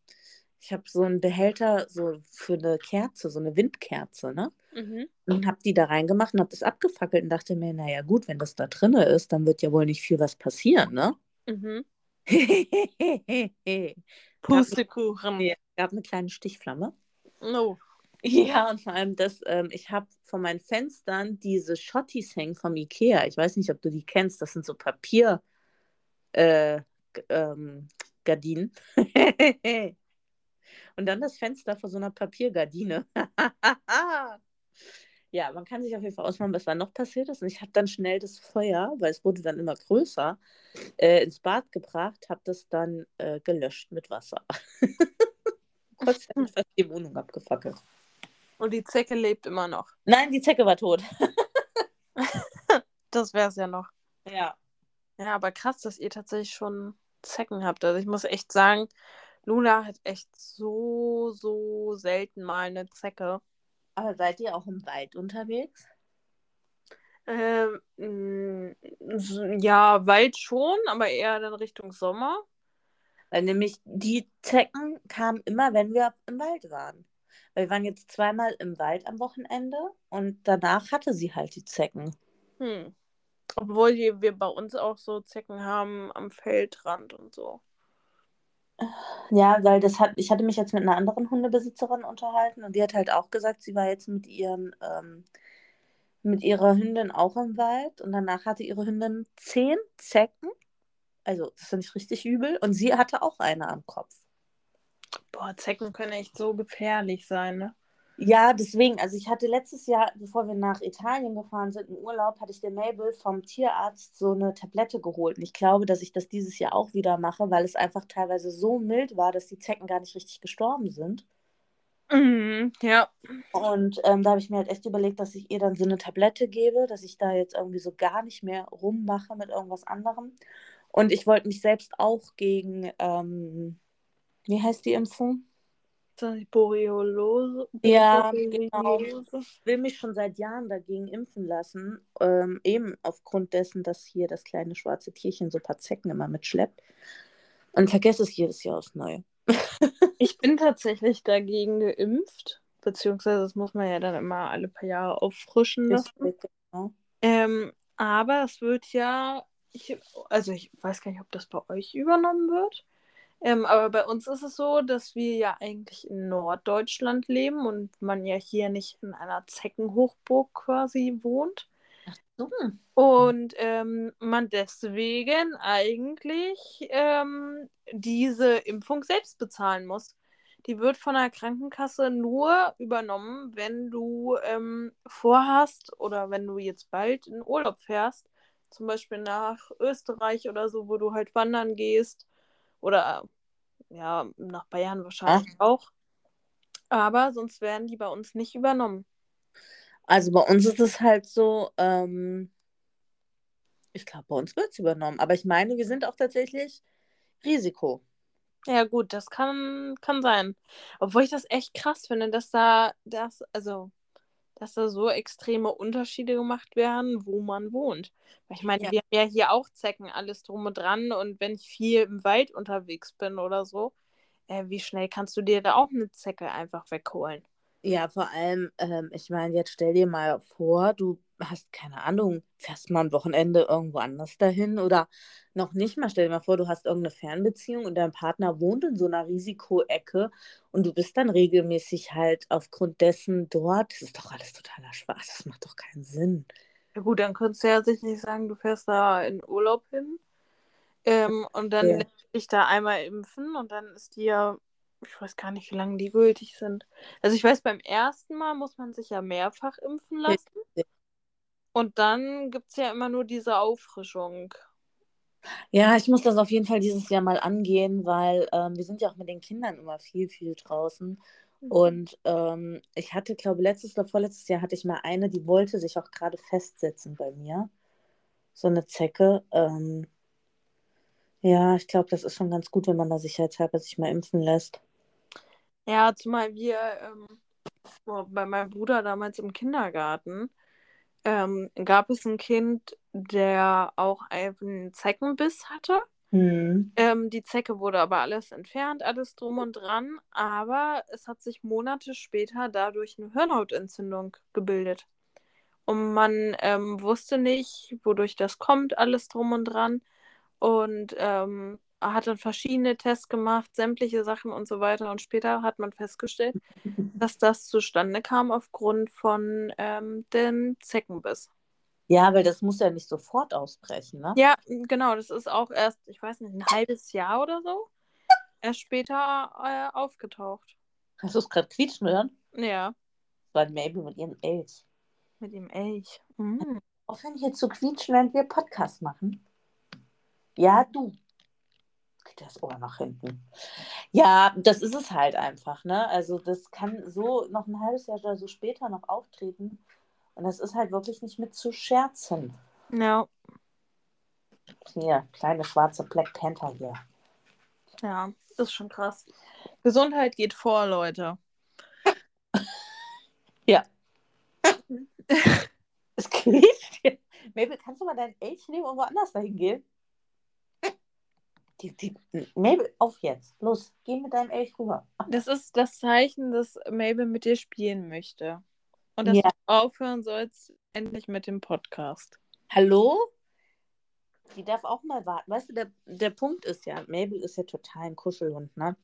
ich habe so einen Behälter so für eine Kerze, so eine Windkerze, ne? Mhm. Und habe die da reingemacht und habe das abgefackelt und dachte mir, naja gut, wenn das da drinne ist, dann wird ja wohl nicht viel was passieren, ne? Mhm. Pustekuchen. ja, gab eine kleine Stichflamme. Oh. Ja, und vor allem das, ähm, ich habe von meinen Fenstern diese Schottis hängen vom Ikea. Ich weiß nicht, ob du die kennst. Das sind so Papier äh, ähm, Gardinen. und dann das Fenster vor so einer Papiergardine. Ja, man kann sich auf jeden Fall ausmalen, was da noch passiert ist. Und ich habe dann schnell das Feuer, weil es wurde dann immer größer, äh, ins Bad gebracht, habe das dann äh, gelöscht mit Wasser. Kurzzeitig fast die Wohnung abgefackelt. Und die Zecke lebt immer noch. Nein, die Zecke war tot. Das wäre es ja noch. Ja. Ja, aber krass, dass ihr tatsächlich schon Zecken habt. Also ich muss echt sagen, Luna hat echt so, so selten mal eine Zecke. Aber seid ihr auch im Wald unterwegs? Ähm, so- ja, Wald schon, aber eher dann Richtung Sommer. Weil nämlich die Zecken kamen immer, wenn wir im Wald waren. Weil wir waren jetzt zweimal im Wald am Wochenende und danach hatte sie halt die Zecken. Hm. Obwohl wir bei uns auch so Zecken haben am Feldrand und so. Ja, weil das hat, ich hatte mich jetzt mit einer anderen Hundebesitzerin unterhalten und die hat halt auch gesagt, sie war jetzt mit ihren, ähm, mit ihrer Hündin auch im Wald und danach hatte ihre Hündin zehn Zecken. Also, das finde ich richtig übel. Und sie hatte auch eine am Kopf. Boah, Zecken können echt so gefährlich sein, ne? Ja, deswegen, also ich hatte letztes Jahr, bevor wir nach Italien gefahren sind, im Urlaub, hatte ich der Mabel vom Tierarzt so eine Tablette geholt. Und ich glaube, dass ich das dieses Jahr auch wieder mache, weil es einfach teilweise so mild war, dass die Zecken gar nicht richtig gestorben sind. Mhm, ja. Und ähm, da habe ich mir halt echt überlegt, dass ich ihr dann so eine Tablette gebe, dass ich da jetzt irgendwie so gar nicht mehr rummache mit irgendwas anderem. Und ich wollte mich selbst auch gegen, ähm, wie heißt die Impfung? Borreliose? Ja, genau. Ich will mich schon seit Jahren dagegen impfen lassen, ähm, eben aufgrund dessen, dass hier das kleine schwarze Tierchen so ein paar Zecken immer mitschleppt. Und vergesse es jedes Jahr aufs Neue. Ich bin tatsächlich dagegen geimpft, beziehungsweise das muss man ja dann immer alle paar Jahre auffrischen lassen. Genau. Ähm, aber es wird ja, ich, also ich weiß gar nicht, ob das bei euch übernommen wird. Ähm, aber bei uns ist es so, dass wir ja eigentlich in Norddeutschland leben und man ja hier nicht in einer Zeckenhochburg quasi wohnt. So. Und ähm, man deswegen eigentlich ähm, diese Impfung selbst bezahlen muss. Die wird von der Krankenkasse nur übernommen, wenn du ähm, vorhast oder wenn du jetzt bald in Urlaub fährst, zum Beispiel nach Österreich oder so, wo du halt wandern gehst oder ja, nach Bayern wahrscheinlich auch. Aber sonst werden die bei uns nicht übernommen. Also bei uns ist es halt so, ähm, ich glaube, bei uns wird es übernommen. Aber ich meine, wir sind auch tatsächlich Risiko. Ja, gut, das kann, kann sein. Obwohl ich das echt krass finde, dass da, das, also, dass da so extreme Unterschiede gemacht werden, wo man wohnt. Weil ich meine, Ja. wir haben ja hier auch Zecken, alles drum und dran. Und wenn ich viel im Wald unterwegs bin oder so, äh, wie schnell kannst du dir da auch eine Zecke einfach wegholen? Ja, vor allem, ähm, ich meine, jetzt stell dir mal vor, du hast keine Ahnung, fährst mal ein Wochenende irgendwo anders dahin oder noch nicht mal, stell dir mal vor, du hast irgendeine Fernbeziehung und dein Partner wohnt in so einer Risikoecke und du bist dann regelmäßig halt aufgrund dessen dort. Das ist doch alles totaler Spaß, das macht doch keinen Sinn. Ja gut, dann könntest du ja sicherlich sagen, du fährst da in Urlaub hin ähm, und dann Ja. lässt dich da einmal impfen und dann ist ja, ich weiß gar nicht, wie lange die gültig sind. Also ich weiß, beim ersten Mal muss man sich ja mehrfach impfen lassen und dann gibt es ja immer nur diese Auffrischung. Ja, ich muss das auf jeden Fall dieses Jahr mal angehen, weil ähm, wir sind ja auch mit den Kindern immer viel, viel draußen. Und ähm, ich hatte, glaube letztes oder vorletztes Jahr hatte ich mal eine, die wollte sich auch gerade festsetzen bei mir. So eine Zecke. Ähm, ja, ich glaube, das ist schon ganz gut, wenn man da sicherheitshalber sich mal impfen lässt. Ja, zumal wir ähm, bei meinem Bruder damals im Kindergarten ähm, gab es ein Kind, der auch einen Zeckenbiss hatte. Hm. Ähm, die Zecke wurde aber alles entfernt, alles drum und dran, aber es hat sich Monate später dadurch eine Hirnhautentzündung gebildet. Und man ähm, wusste nicht, wodurch das kommt, alles drum und dran. Und ähm, hat dann verschiedene Tests gemacht, sämtliche Sachen und so weiter. Und später hat man festgestellt, dass das zustande kam aufgrund von ähm, dem Zeckenbiss. Ja, weil das muss ja nicht sofort ausbrechen, ne? Ja, genau, das ist auch erst, ich weiß nicht, ein halbes Jahr oder so, erst später äh, aufgetaucht. Hast du es gerade quietschen hören? Ja, Das war Mabel mit ihrem Elch. mit dem Elch. Mhm. Aufhören hier zu quietschen, während wir Podcast machen. Ja, du. Geht das Ohr nach hinten. Ja, das ist es halt einfach, ne? Also das kann so noch ein halbes Jahr oder so später noch auftreten. Und das ist halt wirklich nicht mit zu scherzen. Ja, Hier, kleine schwarze Black Panther hier. ja, ist schon krass. Gesundheit geht vor, Leute. Es quietscht hier. Mabel, kannst du mal deinen Elch nehmen und woanders dahin gehen? Die, die, Mabel, auf jetzt. Los, geh mit deinem Elch rüber. Das ist das Zeichen, dass Mabel mit dir spielen möchte. Und dass Ja. du aufhören sollst, endlich mit dem Podcast. Hallo? Die darf auch mal warten. Weißt du, der, der Punkt ist ja, Mabel ist ja total ein Kuschelhund, ne?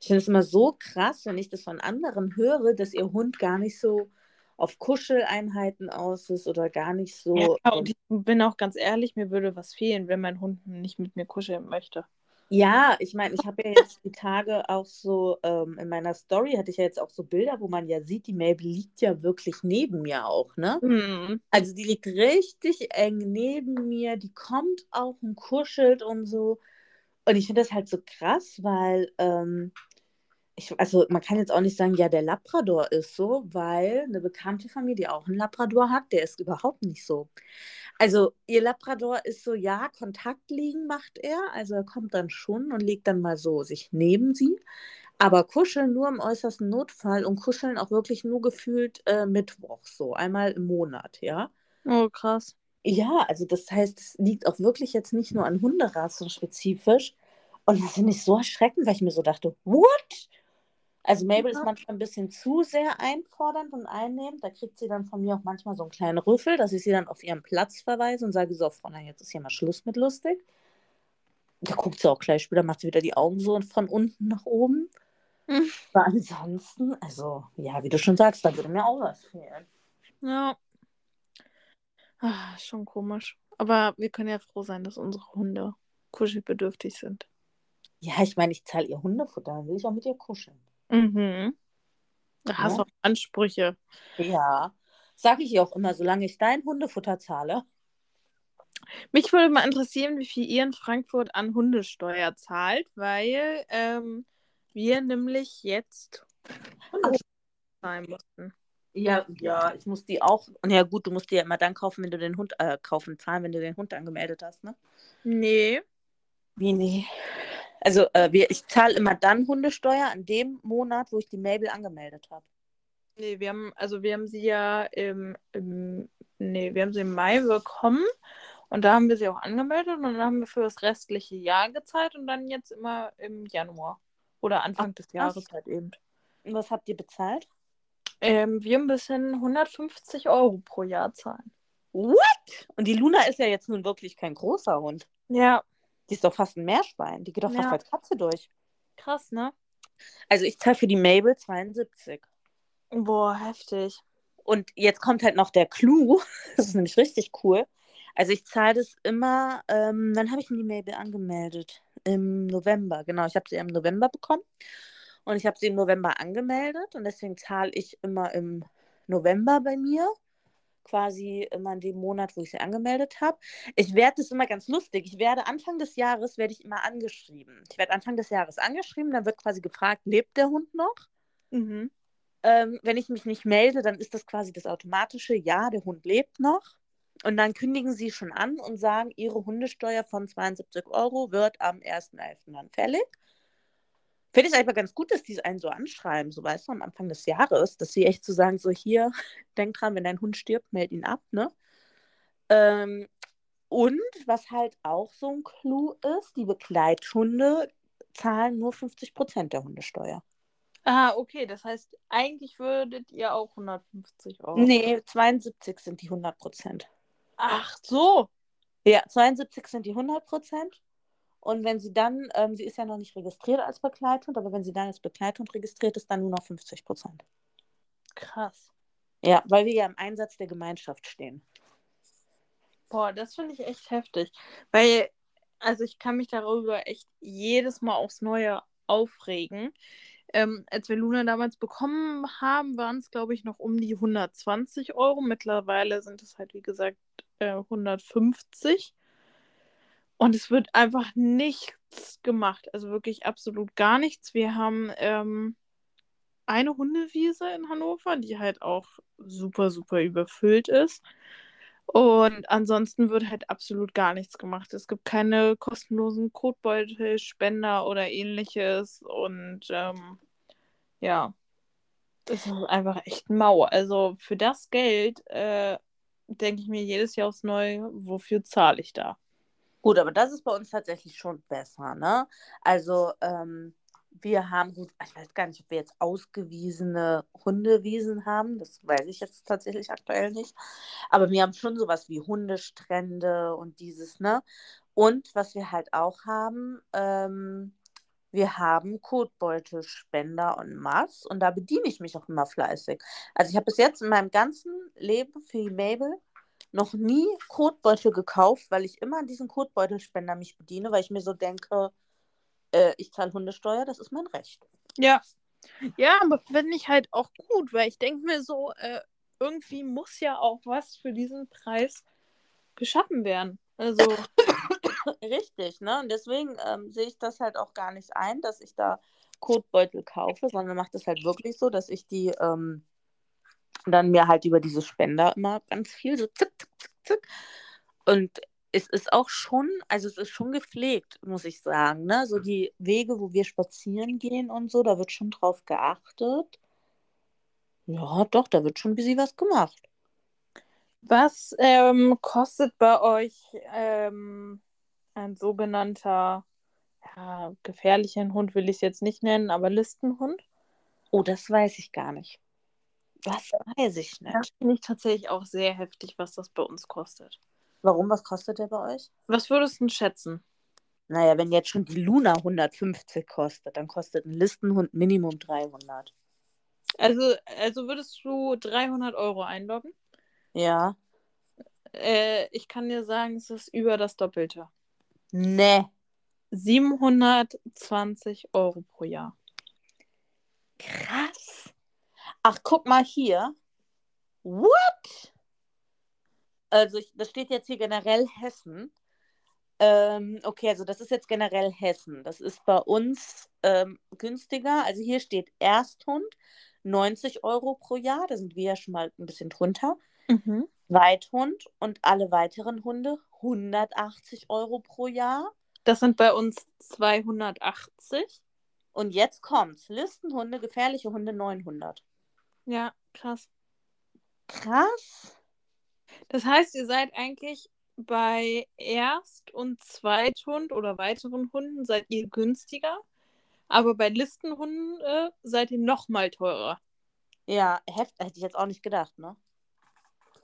Ich finde es immer so krass, wenn ich das von anderen höre, dass ihr Hund gar nicht so auf Kuscheleinheiten aus ist oder gar nicht so. Ja, und ich bin auch ganz ehrlich, mir würde was fehlen, wenn mein Hund nicht mit mir kuscheln möchte. Ja, ich meine, ich habe ja jetzt die Tage auch so, ähm, in meiner Story hatte ich ja jetzt auch so Bilder, wo man ja sieht, die Mabel liegt ja wirklich neben mir auch, ne? Hm. Also die liegt richtig eng neben mir, die kommt auch und kuschelt und so. Und ich finde das halt so krass, weil, ähm, ich, also man kann jetzt auch nicht sagen, ja, der Labrador ist so, weil eine Bekannte die auch einen Labrador hat, der ist überhaupt nicht so. Also ihr Labrador ist so, ja, Kontakt liegen macht er, also er kommt dann schon und legt dann mal so sich neben sie, aber kuscheln nur im äußersten Notfall und kuscheln auch wirklich nur gefühlt äh, Mittwoch, so einmal im Monat, ja. Oh, krass. Ja, also das heißt, es liegt auch wirklich jetzt nicht nur an Hunderassen spezifisch. Und das finde ich so erschreckend, weil ich mir so dachte, what? Also Mabel ist Ja. manchmal ein bisschen zu sehr einfordernd und einnehmend. Da kriegt sie dann von mir auch manchmal so einen kleinen Rüffel, dass ich sie dann auf ihren Platz verweise und sage so, Fräulein, jetzt ist hier mal Schluss mit lustig. Da guckt sie auch gleich später, macht sie wieder die Augen so von unten nach oben. Hm. Aber ansonsten, also ja, wie du schon sagst, da würde mir auch was fehlen. Ja. Ah, schon komisch. Aber wir können ja froh sein, dass unsere Hunde kuschelbedürftig sind. Ja, ich meine, ich zahle ihr Hundefutter, dann will ich auch mit ihr kuscheln. Mhm. Da hast du Ja. auch Ansprüche. Ja, sage ich ihr auch immer, solange ich dein Hundefutter zahle. Mich würde mal interessieren, wie viel ihr in Frankfurt an Hundesteuer zahlt, weil ähm, wir nämlich jetzt Hundesteuer zahlen mussten. Ja, ja, ich muss die auch. Ja, gut, du musst die ja immer dann kaufen, wenn du den Hund äh, kaufen, zahlen, wenn du den Hund angemeldet hast, ne? Nee. Wie nee? Also, äh, wir, ich zahle immer dann Hundesteuer an dem Monat, wo ich die Mabel angemeldet habe. Nee, wir haben, also wir haben sie ja im, im, nee, wir haben sie im Mai bekommen und da haben wir sie auch angemeldet und dann haben wir für das restliche Jahr gezahlt und dann jetzt immer im Januar oder Anfang Ach, des Jahres halt eben. Und was habt ihr bezahlt? Ähm, wir müssen 150 Euro pro Jahr zahlen. What? Und die Luna ist ja jetzt nun wirklich kein großer Hund. Ja, Die ist doch fast ein Meerschwein. Die geht doch fast Ja. als Katze durch. krass, ne? Also ich zahle für die Mabel 72. Boah, heftig. Und jetzt kommt halt noch der Clou. Das ist nämlich richtig cool. Also ich zahle das immer, ähm, wann habe ich denn die Mabel angemeldet? Im November, genau. Ich habe sie im November bekommen. Und ich habe sie im November angemeldet. Und deswegen zahle ich immer im November bei mir. Quasi immer in dem Monat, wo ich sie angemeldet habe. Ich werde das immer ganz lustig. Ich werde Anfang des Jahres werde ich immer angeschrieben. Ich werde Anfang des Jahres angeschrieben, dann wird quasi gefragt, lebt der Hund noch? Mhm. Ähm, wenn ich mich nicht melde, dann ist das quasi das automatische, ja, der Hund lebt noch. Und dann kündigen sie schon an und sagen, ihre Hundesteuer von 72 Euro wird am 1.11. dann fällig. Finde ich aber ganz gut, dass die einen so anschreiben, so weißt du, am Anfang des Jahres, dass sie echt so sagen, so hier, denk dran, wenn dein Hund stirbt, meld ihn ab, ne? Ähm, und was halt auch so ein Clou ist, die Begleithunde zahlen nur 50% der Hundesteuer. Ah, okay, das heißt, eigentlich würdet ihr auch 150 Euro. Nee, 72 sind die 100%. Ach so. Ja, 72 sind die 100 Prozent. Und wenn sie dann, ähm, sie ist ja noch nicht registriert als Begleithund, aber wenn sie dann als Begleithund registriert ist, dann nur noch 50 Prozent. Krass. Ja, weil wir ja im Einsatz der Gemeinschaft stehen. Boah, das finde ich echt heftig. Weil, also ich kann mich darüber echt jedes Mal aufs Neue aufregen. Ähm, als wir Luna damals bekommen haben, waren es, glaube ich, noch um die 120 Euro. Mittlerweile sind es halt, wie gesagt, äh, 150. Und es wird einfach nichts gemacht. Also wirklich absolut gar nichts. Wir haben ähm, eine Hundewiese in Hannover, die halt auch super, super überfüllt ist. Und ansonsten wird halt absolut gar nichts gemacht. Es gibt keine kostenlosen Kotbeutel, Spender oder ähnliches. Und ähm, ja, es ist einfach echt mau. Also für das Geld äh, denke ich mir jedes Jahr aufs Neue, wofür zahle ich da? Gut, aber das ist bei uns tatsächlich schon besser, ne? Also, ähm, wir haben, gut, ich weiß gar nicht, ob wir jetzt ausgewiesene Hundewiesen haben, das weiß ich jetzt tatsächlich aktuell nicht. Aber wir haben schon sowas wie Hundestrände und dieses, ne? Und was wir halt auch haben, ähm, wir haben Kotbeutelspender en masse und da bediene ich mich auch immer fleißig. Also ich habe bis jetzt in meinem ganzen Leben für die Mabel noch nie Kotbeutel gekauft, weil ich immer an diesen Kotbeutelspender mich bediene, weil ich mir so denke, äh, ich zahle Hundesteuer, das ist mein Recht. Ja. Ja, aber finde ich halt auch gut, weil ich denke mir so, äh, irgendwie muss ja auch was für diesen Preis geschaffen werden. Also, Richtig, ne? Und deswegen ähm, sehe ich das halt auch gar nicht ein, dass ich da Kotbeutel kaufe, sondern mache das halt wirklich so, dass ich die ähm, dann mir halt über diese Spender immer ganz viel so zick, zick, zick, zick. Und es ist auch schon, also es ist schon gepflegt, muss ich sagen, ne? So die Wege, wo wir spazieren gehen und so, da wird schon drauf geachtet. Ja, doch, da wird schon ein bisschen was gemacht. was ähm, kostet bei euch ähm, ein sogenannter, ja, gefährlichen Hund will ich es jetzt nicht nennen, aber Listenhund? Oh, das weiß ich gar nicht. Das weiß ich nicht. Das finde ich tatsächlich auch sehr heftig, was das bei uns kostet. Warum? Was kostet der bei euch? Was würdest du denn schätzen? Naja, wenn jetzt schon die Luna 150 kostet, dann kostet ein Listenhund Minimum 300. Also, also würdest du 300 Euro einloggen? Ja. Äh, ich kann dir sagen, es ist über das Doppelte. Ne. 720 Euro pro Jahr. Krass. Ach, guck mal hier. What? Also, ich, das steht jetzt hier generell Hessen. Ähm, okay, also das ist jetzt generell Hessen. Das ist bei uns ähm, günstiger. Also hier steht Ersthund 90 Euro pro Jahr. Da sind wir ja schon mal ein bisschen drunter. Mhm. Weithund und alle weiteren Hunde 180 Euro pro Jahr. Das sind bei uns 280. Und jetzt kommt's. Listenhunde, gefährliche Hunde 900. Ja, krass. Krass. Das heißt, ihr seid eigentlich bei Erst- und Zweithund oder weiteren Hunden seid ihr günstiger, aber bei Listenhunden äh, seid ihr noch mal teurer. Ja, heft, hätte ich jetzt auch nicht gedacht, ne?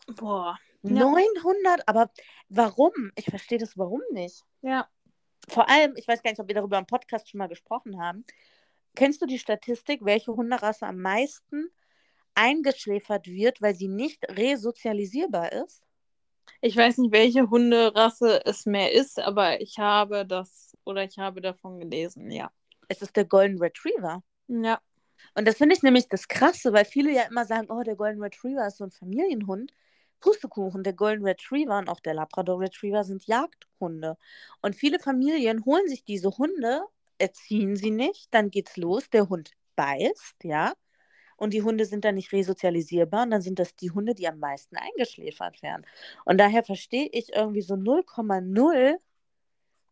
Boah. 900, aber warum? Ich verstehe das warum nicht. Ja. Vor allem, ich weiß gar nicht, ob wir darüber im Podcast schon mal gesprochen haben. Kennst du die Statistik, welche Hunderasse am meisten eingeschläfert wird, weil sie nicht resozialisierbar ist? Ich weiß nicht, welche Hunderasse es mehr ist, aber ich habe das oder ich habe davon gelesen, ja. Es ist der Golden Retriever. Ja. Und das finde ich nämlich das Krasse, weil viele ja immer sagen, oh, der Golden Retriever ist so ein Familienhund. Pustekuchen, der Golden Retriever und auch der Labrador Retriever sind Jagdhunde. Und viele Familien holen sich diese Hunde, erziehen sie nicht, dann geht's los, der Hund beißt, ja, und die Hunde sind dann nicht resozialisierbar und dann sind das die Hunde, die am meisten eingeschläfert werden. Und daher verstehe ich irgendwie so 0,0,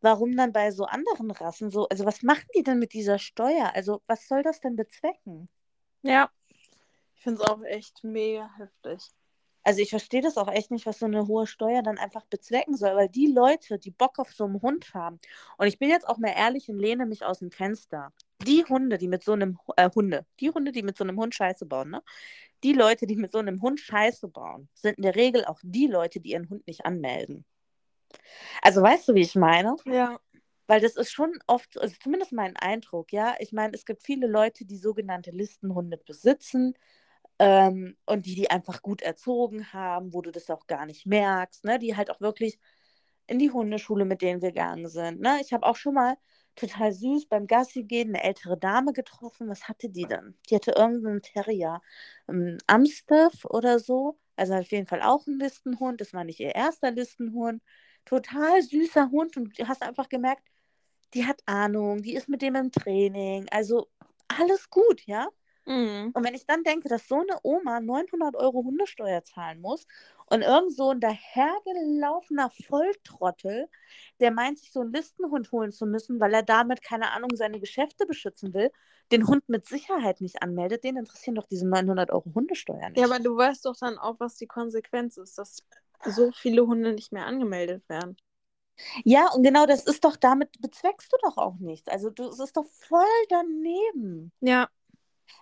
warum dann bei so anderen Rassen so, also was machen die denn mit dieser Steuer? Also was soll das denn bezwecken? Ja. Ich finde es auch echt mega heftig. Also ich verstehe das auch echt nicht, was so eine hohe Steuer dann einfach bezwecken soll, weil die Leute, die Bock auf so einen Hund haben, und ich bin jetzt auch mal ehrlich und lehne mich aus dem Fenster. Die Hunde, die mit so einem äh, Hunde, die Hunde, die mit so einem Hund Scheiße bauen, ne? Die Leute, die mit so einem Hund Scheiße bauen, sind in der Regel auch die Leute, die ihren Hund nicht anmelden. Also weißt du, wie ich meine? Ja. Weil das ist schon oft, also zumindest mein Eindruck, ja. Ich meine, es gibt viele Leute, die sogenannte Listenhunde besitzen, ähm, und die die einfach gut erzogen haben, wo du das auch gar nicht merkst, ne? die halt auch wirklich in die Hundeschule mit denen gegangen sind. Ne? Ich habe auch schon mal total süß beim Gassi gehen eine ältere Dame getroffen. Was hatte die denn? Die hatte irgendeinen Terrier, einen Amstaff oder so. Also auf jeden Fall auch ein Listenhund. Das war nicht ihr erster Listenhund. Total süßer Hund und du hast einfach gemerkt, die hat Ahnung, die ist mit dem im Training. Also alles gut, ja. Mhm. Und wenn ich dann denke, dass so eine Oma 900 Euro Hundesteuer zahlen muss und irgend so ein dahergelaufener Volltrottel, der meint, sich so einen Listenhund holen zu müssen, weil er damit, keine Ahnung, seine Geschäfte beschützen will, den Hund mit Sicherheit nicht anmeldet, den interessieren doch diese 900 Euro Hundesteuer nicht. Ja, aber du weißt doch dann auch, was die Konsequenz ist, dass so viele Hunde nicht mehr angemeldet werden. Ja, und genau das ist doch, damit bezweckst du doch auch nichts. Also du, es ist doch voll daneben. Ja.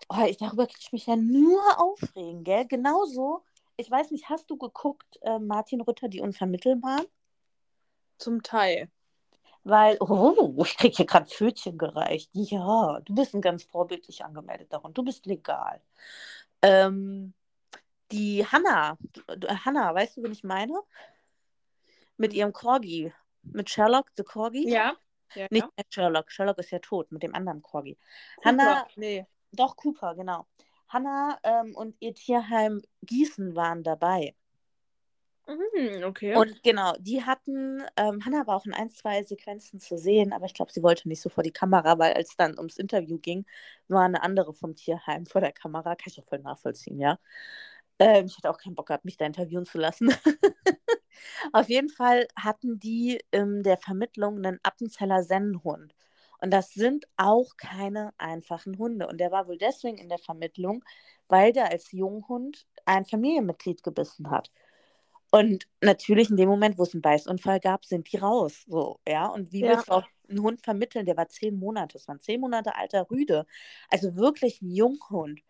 Oh, ich, darüber kann ich mich ja nur aufregen, gell? Genauso, ich weiß nicht, hast du geguckt, äh, Martin Rütter, die Unvermittelbaren? Zum Teil. Weil, oh, ich kriege hier gerade Pfötchen gereicht. Ja, du bist ein ganz vorbildlich angemeldeter Hund. Du bist legal. Ähm, die Hanna, Hanna, weißt du, wen ich meine? Mit ihrem Corgi. Mit Sherlock, the Corgi? Ja. ja Nicht Sherlock. Sherlock ist ja tot, mit dem anderen Corgi. Hanna, Nee. Doch, Cooper, genau. Hanna ähm, und ihr Tierheim Gießen waren dabei. Mhm, okay. Und genau, die hatten, ähm, Hanna war auch in ein, zwei Sequenzen zu sehen, aber ich glaube, sie wollte nicht so vor die Kamera, weil als dann ums Interview ging, war eine andere vom Tierheim vor der Kamera. Kann ich auch voll nachvollziehen, ja. Ähm, ich hatte auch keinen Bock gehabt, mich da interviewen zu lassen. Auf jeden Fall hatten die in der Vermittlung einen Appenzeller Sennenhund. Und das sind auch keine einfachen Hunde. Und der war wohl deswegen in der Vermittlung, weil der als Junghund ein Familienmitglied gebissen hat. Und natürlich in dem Moment, wo es einen Beißunfall gab, sind die raus. So, ja. Und wie Ja. willst du auch einen Hund vermitteln? Der war zehn Monate. Das war ein zehn Monate alter Rüde. Also wirklich ein Junghund.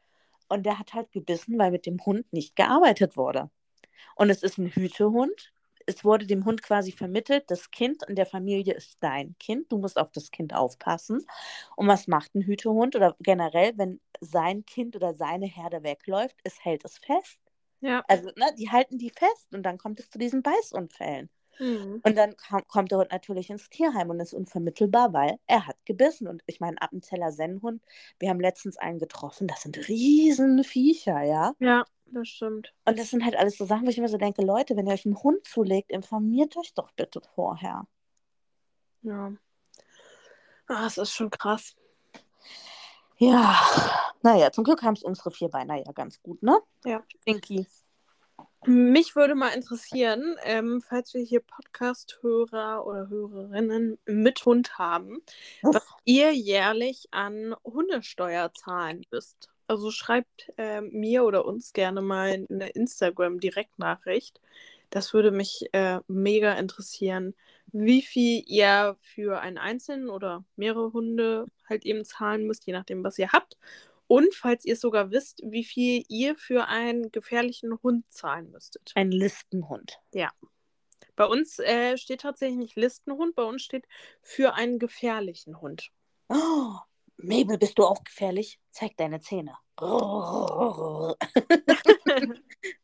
Und der hat halt gebissen, weil mit dem Hund nicht gearbeitet wurde. Und es ist ein Hütehund. Es wurde dem Hund quasi vermittelt, das Kind in der Familie ist dein Kind. Du musst auf das Kind aufpassen. Und was macht ein Hütehund oder generell, wenn sein Kind oder seine Herde wegläuft, es hält es fest. Ja. Also, ne, die halten die fest und dann kommt es zu diesen Beißunfällen. Mhm. Und dann kam, kommt der Hund natürlich ins Tierheim und ist unvermittelbar, weil er hat gebissen. Und ich meine, Appenzeller Sennenhund, wir haben letztens einen getroffen, das sind Riesenviecher, ja. Ja, das stimmt. Und das sind halt alles so Sachen, wo ich immer so denke, Leute, wenn ihr euch einen Hund zulegt, informiert euch doch bitte vorher. Ja. Ah, es ist schon krass. Ja, Naja, zum Glück haben es unsere Vierbeiner ja ganz gut, ne? Ja. Inki. Mich würde mal interessieren, ähm, falls wir hier Podcast-Hörer oder Hörerinnen mit Hund haben, was ihr jährlich an Hundesteuer zahlen müsst. Also schreibt äh, mir oder uns gerne mal eine Instagram-Direktnachricht. Das würde mich äh, mega interessieren, wie viel ihr für einen einzelnen oder mehrere Hunde halt eben zahlen müsst, je nachdem, was ihr habt. Und falls ihr sogar wisst, wie viel ihr für einen gefährlichen Hund zahlen müsstet. Ein Listenhund. Ja. Bei uns äh, steht tatsächlich nicht Listenhund, bei uns steht für einen gefährlichen Hund. Oh, Mabel, bist du auch gefährlich? Zeig deine Zähne.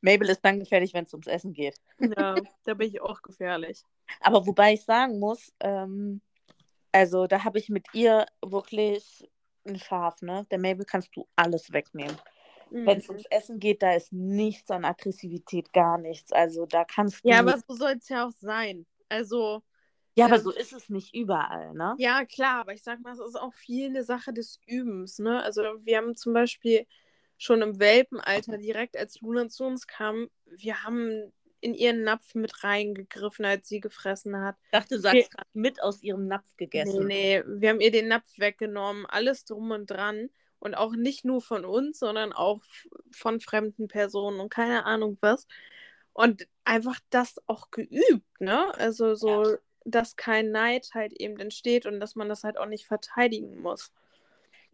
Mabel ist dann gefährlich, wenn es ums Essen geht. Ja, da bin ich auch gefährlich. Aber wobei ich sagen muss, ähm, also da habe ich mit ihr wirklich ein Schaf, ne? Der Mabel kannst du alles wegnehmen. Mhm. Wenn es ums Essen geht, da ist nichts an Aggressivität, gar nichts. Also da kannst du. Ja, aber so soll es ja auch sein. Also. Ja, aber so ist es nicht überall, ne? Ja, klar, aber ich sag mal, es ist auch viel eine Sache des Übens, ne? Also wir haben zum Beispiel schon im Welpenalter, direkt als Luna zu uns kam, wir haben in ihren Napf mit reingegriffen, als sie gefressen hat. Ich dachte, du sagst gerade mit aus ihrem Napf gegessen. Nee, nee, wir haben ihr den Napf weggenommen, alles drum und dran. Und auch nicht nur von uns, sondern auch von fremden Personen und keine Ahnung was. Und einfach das auch geübt, ne? Also so, ja. Dass kein Neid halt eben entsteht und dass man das halt auch nicht verteidigen muss.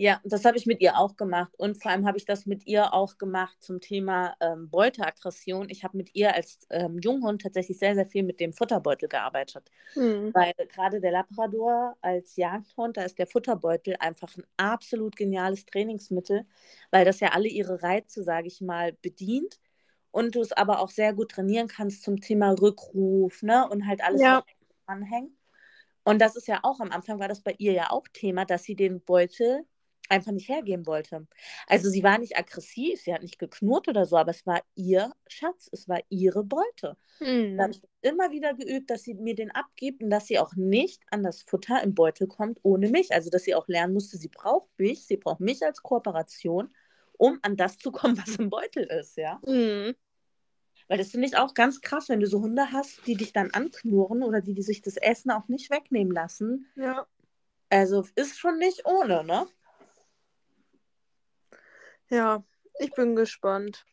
Ja, das habe ich mit ihr auch gemacht. Und vor allem habe ich das mit ihr auch gemacht zum Thema ähm, Beuteaggression. Ich habe mit ihr als ähm, Junghund tatsächlich sehr, sehr viel mit dem Futterbeutel gearbeitet. Hm. Weil gerade der Labrador als Jagdhund, da ist der Futterbeutel einfach ein absolut geniales Trainingsmittel, weil das ja alle ihre Reize, sage ich mal, bedient. Und du es aber auch sehr gut trainieren kannst zum Thema Rückruf ne? und halt alles, ja. was anhängt. Und das ist ja auch am Anfang war das bei ihr ja auch Thema, dass sie den Beutel einfach nicht hergeben wollte. Also sie war nicht aggressiv, sie hat nicht geknurrt oder so, aber es war ihr Schatz, es war ihre Beute. Mhm. Da habe ich immer wieder geübt, dass sie mir den abgibt und dass sie auch nicht an das Futter im Beutel kommt ohne mich. Also dass sie auch lernen musste, sie braucht mich, sie braucht mich als Kooperation, um an das zu kommen, was im Beutel ist, ja. Mhm. Weil das finde ich auch ganz krass, wenn du so Hunde hast, die dich dann anknurren oder die, die sich das Essen auch nicht wegnehmen lassen. Ja. Also ist schon nicht ohne, ne? Ja, ich bin gespannt.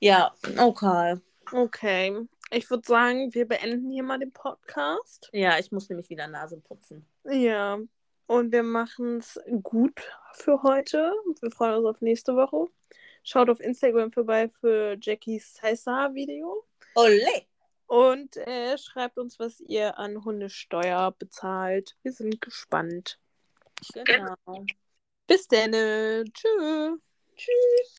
Ja, okay. Okay. Ich würde sagen, wir beenden hier mal den Podcast. Ja, ich muss nämlich wieder Nase putzen. Ja. Und wir machen es gut für heute. Wir freuen uns auf nächste Woche. Schaut auf Instagram vorbei für Jackies Caesar-Video. Ole! Und äh, schreibt uns, was ihr an Hundesteuer bezahlt. Wir sind gespannt. Genau. Bis dann. Tschüss. Tschüss.